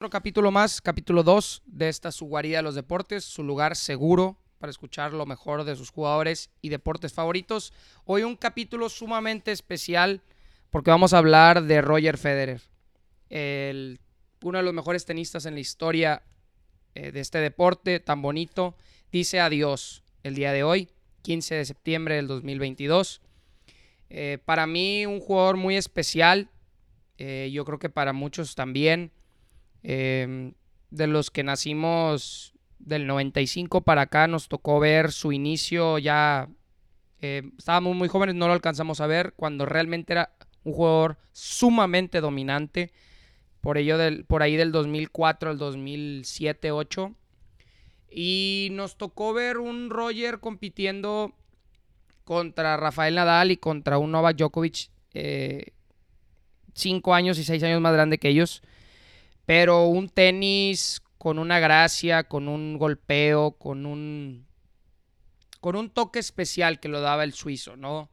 Otro capítulo más, capítulo 2 de esta su guarida de los deportes, su lugar seguro para escuchar lo mejor de sus jugadores y deportes favoritos. Hoy un capítulo sumamente especial porque vamos a hablar de Roger Federer, el, uno de los mejores tenistas en la historia eh, de este deporte tan bonito. Dice adiós el día de hoy, 15 de septiembre del 2022. Eh, para mí un jugador muy especial, eh, yo creo que para muchos también. Em, de los que nacimos del 95 para acá, nos tocó ver su inicio ya. Eh, estábamos muy jóvenes, no lo alcanzamos a ver cuando realmente era un jugador sumamente dominante. Por, ello del, por ahí del 2004 al 2007-8. Y nos tocó ver un Roger compitiendo contra Rafael Nadal y contra un Novak Djokovic, eh, cinco años y seis años más grande que ellos. Pero un tenis con una gracia, con un golpeo, con un con un toque especial que lo daba el suizo, ¿no?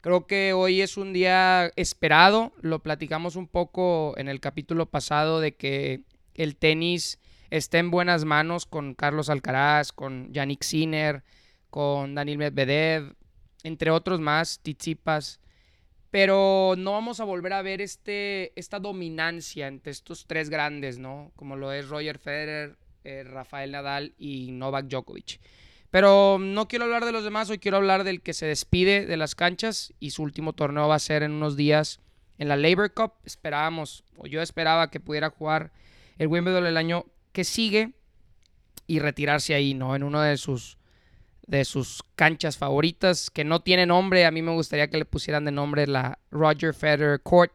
Creo que hoy es un día esperado, lo platicamos un poco en el capítulo pasado de que el tenis está en buenas manos con Carlos Alcaraz, con Yannick Sinner, con Daniel Medvedev, entre otros más, Tizipas pero no vamos a volver a ver este, esta dominancia entre estos tres grandes, ¿no? Como lo es Roger Federer, eh, Rafael Nadal y Novak Djokovic. Pero no quiero hablar de los demás, hoy quiero hablar del que se despide de las canchas y su último torneo va a ser en unos días en la Labor Cup. Esperábamos, o yo esperaba que pudiera jugar el Wimbledon el año que sigue y retirarse ahí, ¿no? En uno de sus de sus canchas favoritas, que no tiene nombre. A mí me gustaría que le pusieran de nombre la Roger Federer Court,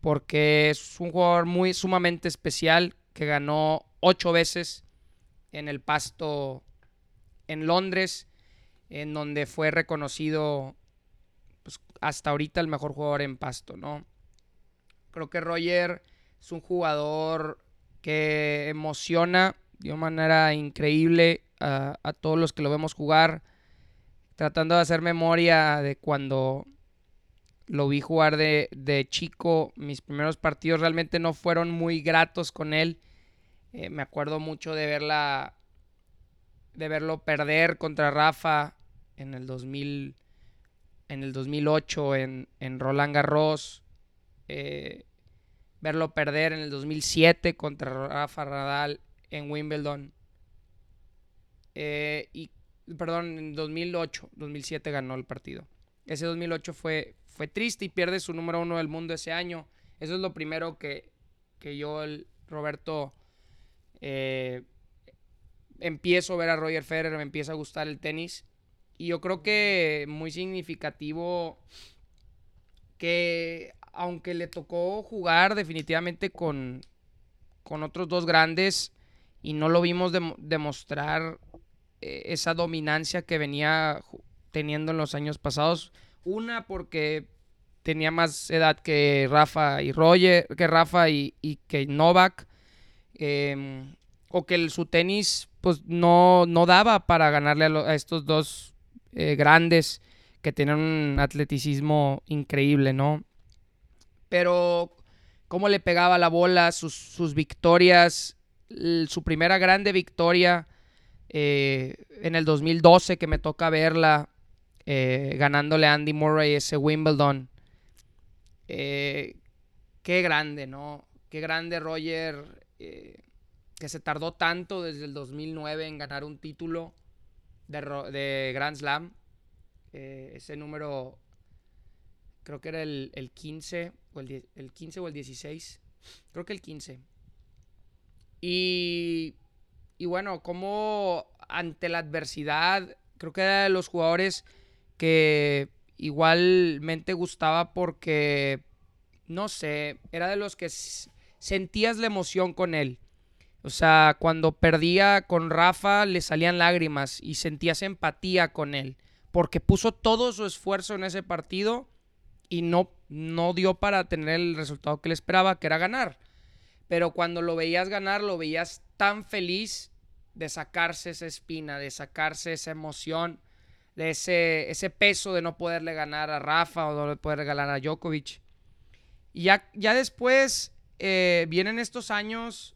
porque es un jugador muy sumamente especial que ganó ocho veces en el pasto en Londres, en donde fue reconocido pues, hasta ahorita el mejor jugador en pasto, ¿no? Creo que Roger es un jugador que emociona de una manera increíble a, todos los que lo vemos jugar, tratando de hacer memoria de cuando lo vi jugar de, chico. Mis primeros partidos realmente no fueron muy gratos con él. Eh, me acuerdo mucho de verla, de verlo perder contra Rafa en el 2000, en el 2008 en, en Roland Garros. Eh, verlo perder en el 2007 contra Rafa Radal en Wimbledon. Eh, y, perdón, en 2008, 2007 ganó el partido. Ese 2008 fue, fue triste y pierde su número uno del mundo ese año. Eso es lo primero que, yo, el Roberto, eh, empiezo a ver a Roger Federer, me empieza a gustar el tenis. Y yo creo que muy significativo que aunque le tocó jugar definitivamente con, con otros dos grandes y no lo vimos demostrar esa dominancia que venía teniendo en los años pasados. Una porque tenía más edad que Rafa y Roger, que Rafa y, que Novak. Em, o que su tenis pues no, no daba para ganarle a, estos dos eh, grandes que tienen un atleticismo increíble, ¿no? Pero cómo le pegaba la bola, sus, sus victorias, su primera grande victoria eh, en el 2012 que me toca verla eh, ganándole a Andy Murray ese Wimbledon. Eh, qué grande, ¿no? Qué grande Roger, que se tardó tanto desde el 2009 en ganar un título de, Grand Slam. ese número, creo que era el, 15, o el, el 15 o el 16. Creo que el 15. Y y bueno, como ante la adversidad, creo que era de los jugadores que igualmente gustaba porque, no sé, era de los que sentías la emoción con él. O sea, cuando perdía con Rafa le salían lágrimas y sentías empatía con él, porque puso todo su esfuerzo en ese partido y no, no dio para tener el resultado que le esperaba, que era ganar. Pero cuando lo veías ganar, lo veías tan feliz de sacarse esa espina, de sacarse esa emoción, de ese, ese peso de no poderle ganar a Rafa o no poderle ganar a Djokovic. Y ya, ya después eh, vienen estos años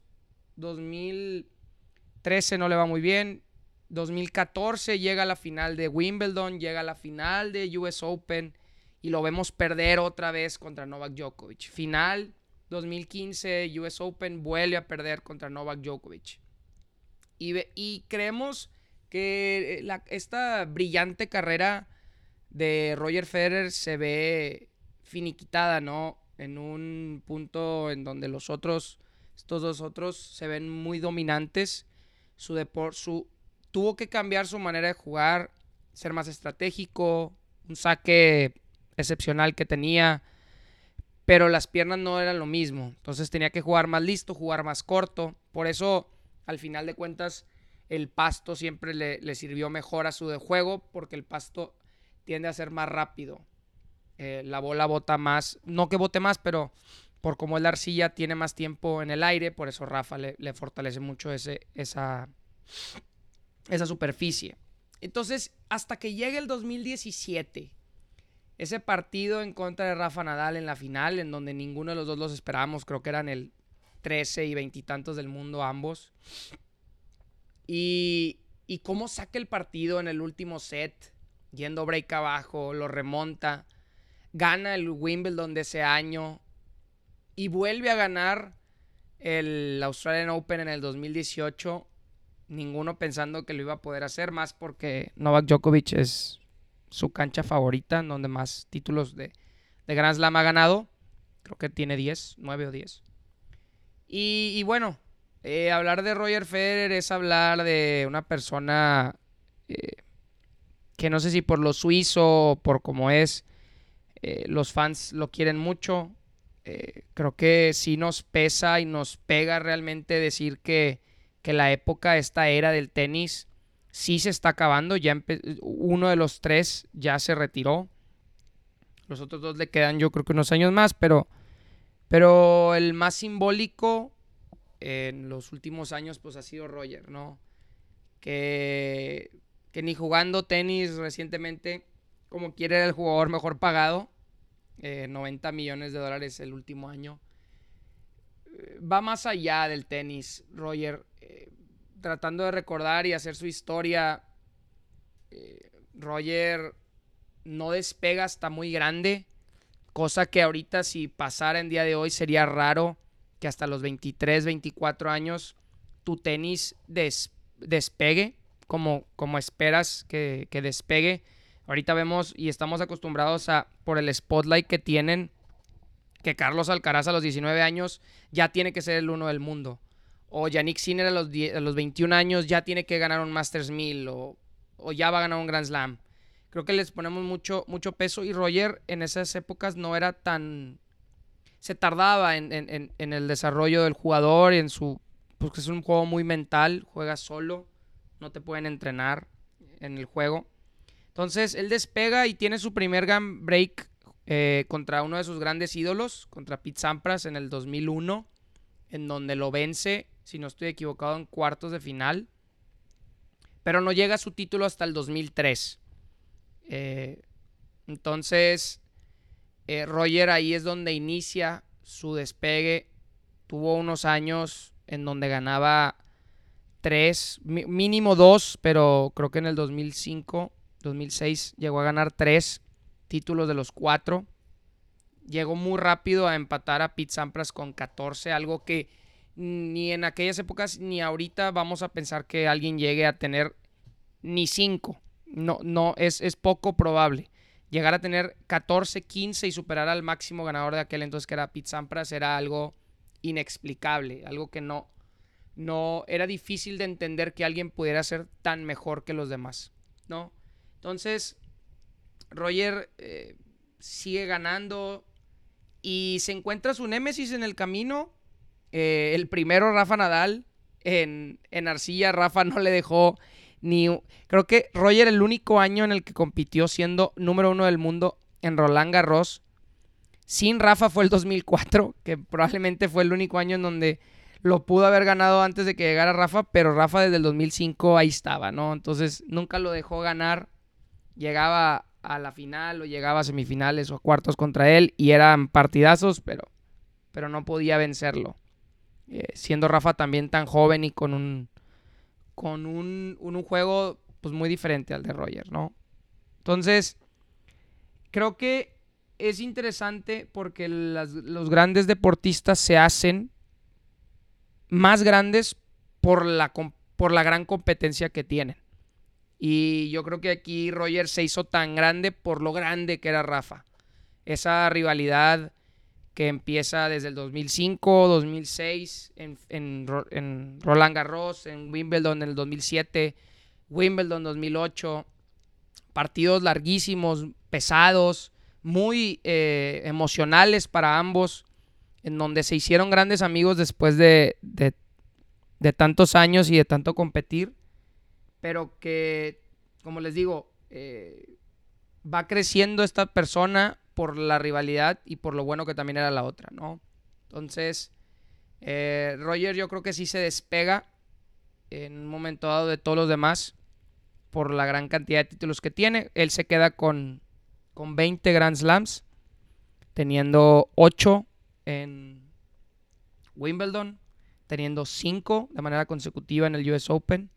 2013 no le va muy bien. 2014 llega a la final de Wimbledon, llega a la final de US Open y lo vemos perder otra vez contra Novak Djokovic. Final 2015 US Open vuelve a perder contra Novak Djokovic. Y, y creemos que eh, esta brillante carrera de Roger Federer se ve finiquitada, ¿no? En un punto en donde los otros, estos dos otros, se ven muy dominantes. Su deporte, su, tuvo que cambiar su manera de jugar, ser más estratégico, un saque excepcional que tenía, pero las piernas no eran lo mismo. Entonces tenía que jugar más listo, jugar más corto. Por eso, al final de cuentas, el pasto siempre le, sirvió mejor a su de juego, porque el pasto tiende a ser más rápido. Eh, la bola bota más, no que bote más, pero por como es la arcilla, tiene más tiempo en el aire, por eso Rafa le, le fortalece mucho ese, esa, esa superficie. Entonces, hasta que llegue el 2017, ese partido en contra de Rafa Nadal en la final, en donde ninguno de los dos los esperábamos, creo que eran el 13 y veintitantos del mundo ambos. Y, y cómo saca el partido en el último set, yendo break abajo, lo remonta, gana el Wimbledon de ese año y vuelve a ganar el Australian Open en el 2018. Ninguno pensando que lo iba a poder hacer, más porque Novak Djokovic es su cancha favorita, en donde más títulos de, de Grand Slam ha ganado. Creo que tiene 10, 9 o 10. Y, bueno, eh, hablar de Roger Federer es hablar de una persona eh, que no sé si por lo suizo o por cómo es, eh, los fans lo quieren mucho. creo que sí nos pesa y nos pega realmente decir que, que la época, esta era del tenis, sí se está acabando. Ya uno de los tres ya se retiró. Los otros dos le quedan yo creo que unos años más, pero, pero el más simbólico en los últimos años pues ha sido Roger, ¿no? Que, que ni jugando tenis recientemente, como quiere era el jugador mejor pagado, 90 eh, millones de dólares el último año. Eh, va más allá del tenis, Roger. Eh, tratando de recordar y hacer su historia, eh, Roger no despega hasta muy grande, cosa que ahorita si pasara en día de hoy sería raro que hasta los 23, 24 años tu tenis despegue como, como esperas que, que despegue. Ahorita vemos y estamos acostumbrados a, por el spotlight que tienen, que Carlos Alcaraz a los 19 años ya tiene que ser el uno del mundo o Yannick Sinner a los, los 21 años ya tiene que ganar un Masters 1000 o, ya va a ganar un Grand Slam. Creo que les ponemos mucho, mucho peso y Roger en esas épocas no era tan... Se tardaba en, el desarrollo del jugador y en su... Porque es un juego muy mental, juega solo, no te pueden entrenar en el juego. Entonces él despega y tiene su primer game break eh, contra uno de sus grandes ídolos, contra Pete Sampras en el 2001, en donde lo vence si no estoy equivocado, en cuartos de final. Pero no llega a su título hasta el 2003. Eh, entonces, eh, Roger ahí es donde inicia su despegue. Tuvo unos años en donde ganaba tres, mínimo dos, pero creo que en el 2005, 2006 llegó a ganar tres títulos de los cuatro. Llegó muy rápido a empatar a Pete Sampras con 14, algo que ni en aquellas épocas ni ahorita vamos a pensar que alguien llegue a tener ni 5. No, no, es, es, poco probable. Llegar a tener 14, 15 y superar al máximo ganador de aquel entonces que era Pete Sampras era algo inexplicable, algo que no, no era difícil de entender que alguien pudiera ser tan mejor que los demás, ¿no? Entonces, Roger eh, sigue ganando y se encuentra su némesis en el camino eh, el primero, Rafa Nadal, en, en Arcilla, Rafa no le dejó ni... Creo que Roger el único año en el que compitió siendo número uno del mundo en Roland Garros. Sin Rafa fue el 2004, que probablemente fue el único año en donde lo pudo haber ganado antes de que llegara Rafa, pero Rafa desde el 2005 ahí estaba, ¿no? Entonces nunca lo dejó ganar. Llegaba a la final o llegaba a semifinales o cuartos contra él y eran partidazos, pero, pero no podía vencerlo. Eh, siendo Rafa también tan joven y con un, con un, un, juego pues muy diferente al de Roger, ¿no? Entonces, creo que es interesante porque los grandes deportistas se hacen más grandes por la, por la gran competencia que tienen. Y yo creo que aquí Roger se hizo tan grande por lo grande que era Rafa. Esa rivalidad que empieza desde el 2005, 2006, en, en, Roland Garros, en Wimbledon en el 2007, Wimbledon 2008. Partidos larguísimos, pesados, muy eh, emocionales para ambos, en donde se hicieron grandes amigos después de, de, de tantos años y de tanto competir, pero que, como les digo, eh, va creciendo esta persona por la rivalidad y por lo bueno que también era la otra, ¿no? Entonces, eh, Roger yo creo que sí se despega en un momento dado de todos los demás por la gran cantidad de títulos que tiene. Él se queda con, con 20 Grand Slams, teniendo 8 en Wimbledon, teniendo 5 de manera consecutiva en el US Open,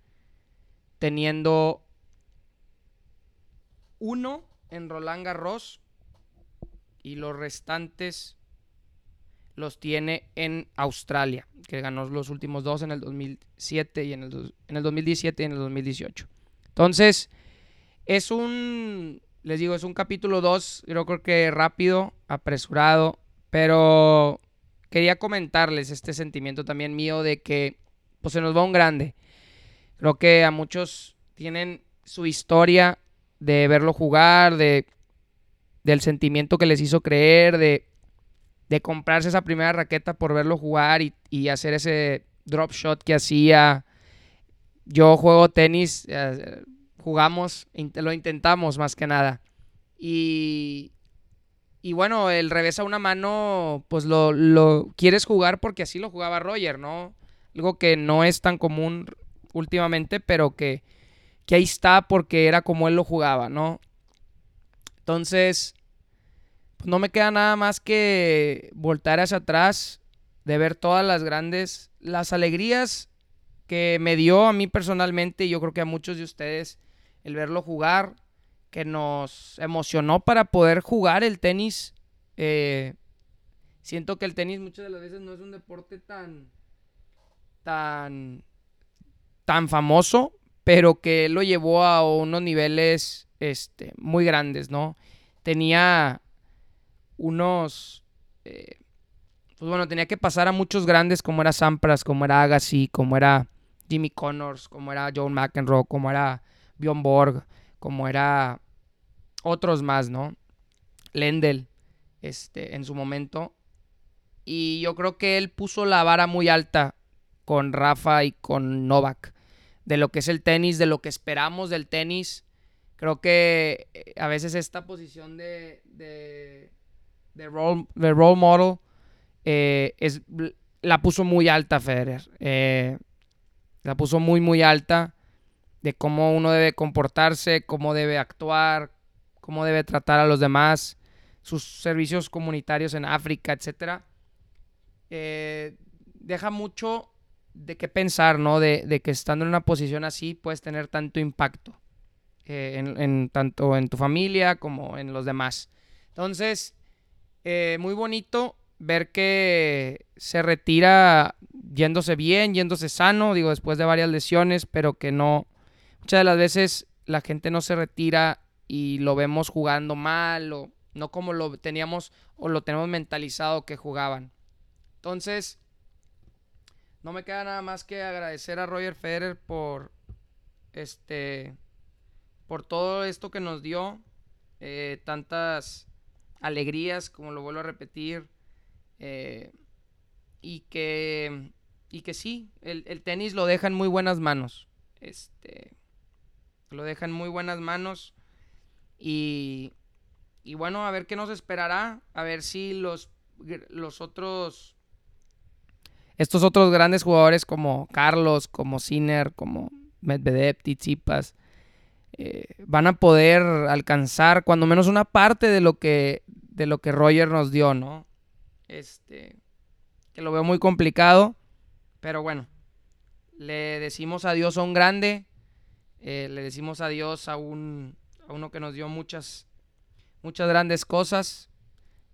teniendo 1 en Roland Garros y los restantes los tiene en Australia, que ganó los últimos dos en el 2007 y en el, en el 2017 y en el 2018. Entonces, es un, les digo, es un capítulo 2, yo creo que rápido, apresurado, pero quería comentarles este sentimiento también mío de que pues se nos va un grande. Creo que a muchos tienen su historia de verlo jugar, de del sentimiento que les hizo creer, de, de comprarse esa primera raqueta por verlo jugar y, hacer ese drop shot que hacía. Yo juego tenis, eh, jugamos, lo intentamos más que nada. Y, y bueno, el revés a una mano, pues lo, lo, quieres jugar porque así lo jugaba Roger, ¿no? Algo que no es tan común últimamente, pero que, que ahí está porque era como él lo jugaba, ¿no? Entonces, pues no me queda nada más que voltar hacia atrás, de ver todas las grandes, las alegrías que me dio a mí personalmente y yo creo que a muchos de ustedes el verlo jugar, que nos emocionó para poder jugar el tenis. Eh, siento que el tenis muchas de las veces no es un deporte tan, tan, tan famoso, pero que lo llevó a unos niveles este, muy grandes, ¿no? Tenía unos... Eh, pues bueno, tenía que pasar a muchos grandes como era Sampras, como era Agassi, como era Jimmy Connors, como era John McEnroe, como era Bjorn Borg, como era otros más, ¿no? Lendl, este, en su momento. Y yo creo que él puso la vara muy alta con Rafa y con Novak. De lo que es el tenis, de lo que esperamos del tenis. Creo que eh, a veces esta posición de, de, de, role, model eh, es, la puso muy alta Federer. Eh, la puso muy, muy alta de cómo uno debe comportarse, cómo debe actuar, cómo debe tratar a los demás, sus servicios comunitarios en África, etc. deja mucho de qué pensar, ¿no? De que estando en una posición así puedes tener tanto impacto. Eh, en, tanto en tu familia como en los demás. Entonces, eh, muy bonito ver que se retira yéndose bien, yéndose sano, digo, después de varias lesiones, pero que no, muchas de las veces la gente no se retira y lo vemos jugando mal o no como lo teníamos o lo tenemos mentalizado que jugaban. Entonces, no me queda nada más que agradecer a Roger Federer por este por todo esto que nos dio, eh, tantas alegrías, como lo vuelvo a repetir, eh, y, que, y que sí, el, tenis lo deja en muy buenas manos. Este, lo deja en muy buenas manos y, y bueno, a ver qué nos esperará, a ver si los, los otros, estos otros grandes jugadores como Carlos, como Sinner, como Medvedev, Tsitsipas, eh, van a poder alcanzar cuando menos una parte de lo que de lo que Roger nos dio, ¿no? Este que lo veo muy complicado, Pero bueno, le decimos adiós a un grande, eh, le decimos adiós a, un, a uno que nos dio muchas, muchas grandes cosas.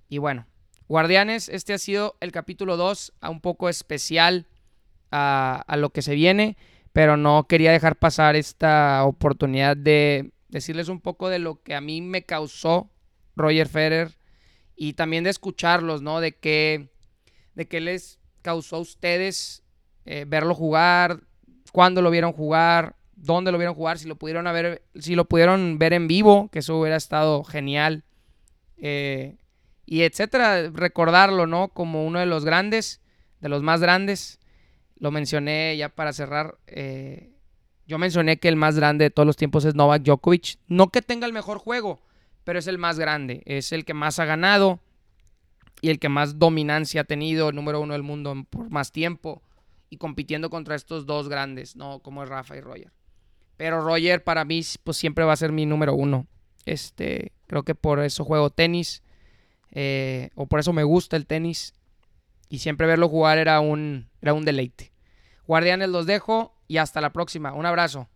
Y bueno, Guardianes, este ha sido el capítulo 2, a un poco especial a, a, lo que se viene, pero no quería dejar pasar esta oportunidad de decirles un poco de lo que a mí me causó Roger Federer y también de escucharlos, ¿no? De qué, de qué les causó a ustedes eh, verlo jugar, cuándo lo vieron jugar, dónde lo vieron jugar, si lo pudieron ver, si lo pudieron ver en vivo, que eso hubiera estado genial. Eh, y etcétera, recordarlo, ¿no? Como uno de los grandes, de los más grandes. Lo mencioné ya para cerrar. Eh, yo mencioné que el más grande de todos los tiempos es Novak Djokovic. No que tenga el mejor juego, pero es el más grande. Es el que más ha ganado y el que más dominancia ha tenido, el número uno del mundo por más tiempo. Y compitiendo contra estos dos grandes, ¿no? Como es Rafa y Roger. Pero Roger para mí pues siempre va a ser mi número uno. Este, creo que por eso juego tenis. Eh, o por eso me gusta el tenis. Y siempre verlo jugar era un, era un deleite. Guardianes los dejo y hasta la próxima. Un abrazo.